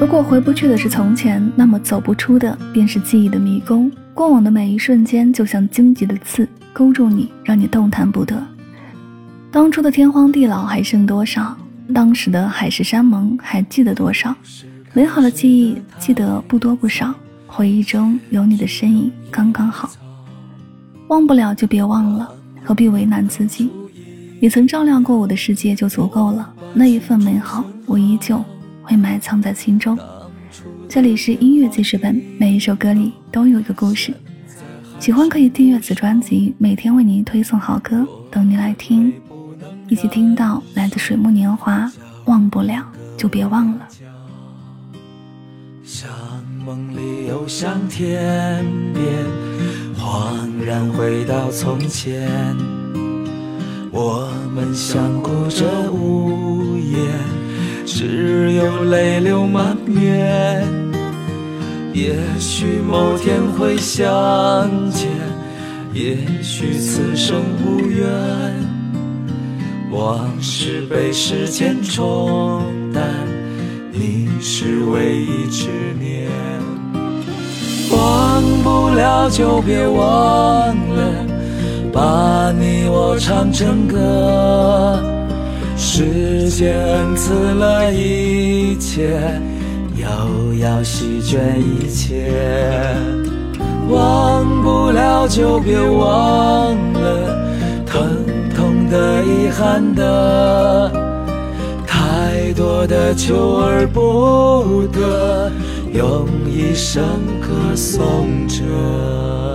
如果回不去的是从前，那么走不出的便是记忆的迷宫。过往的每一瞬间，就像荆棘的刺，勾住你，让你动弹不得。当初的天荒地老还剩多少？当时的海誓山盟还记得多少？美好的记忆记得不多不少，回忆中有你的身影刚刚好。忘不了就别忘了，何必为难自己？你曾照亮过我的世界就足够了，那一份美好，我依旧。会埋藏在心中。这里是音乐记事本，每一首歌里都有一个故事。喜欢可以订阅此专辑，每天为您推送好歌，等你来听。一起听到来自水木年华，忘不了就别忘了。像梦里又像天边，恍然回到从前，我们相顾着无言。只有泪流满面。也许某天会相见，也许此生无缘。往事被时间冲淡，你是唯一执念。忘不了就别忘了，把你我唱成歌。时间恩赐了一切，又要席卷一切。忘不了就别忘了，疼痛的、遗憾的，太多的求而不得，用一生歌颂着。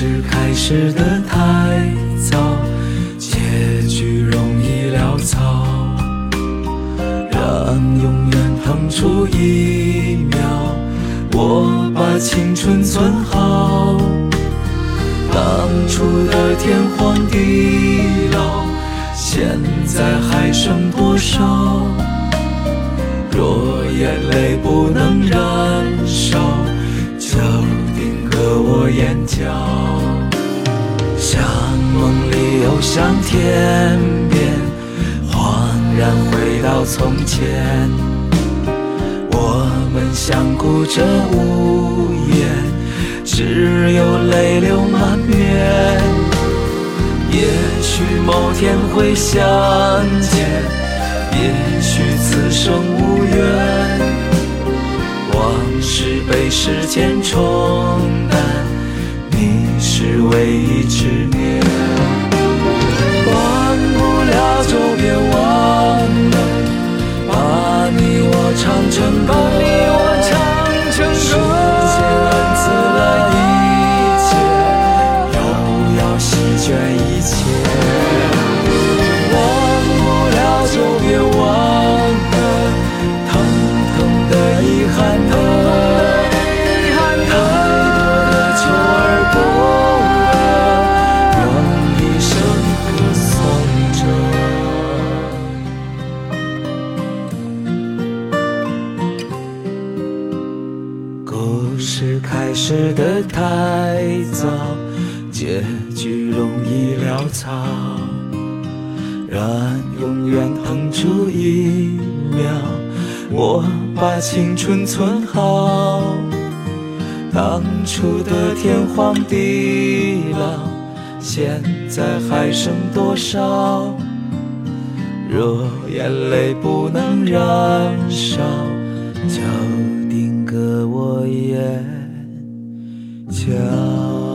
是开始的太早，结局容易潦草，让永远腾出一秒，我把青春存好。当初的天荒地老，现在还剩多少？若眼泪不能燃烧，就定格我眼角。走向天边，恍然回到从前。我们相顾着无言，只有泪流满面。也许某天会相见，也许此生无缘。往事被时间冲淡，你是唯一执念。是开始的太早，结局容易潦草，让永远腾出一秒，我把青春存好。当初的天荒地老，现在还剩多少？若眼泪不能燃烧，就。定格我眼角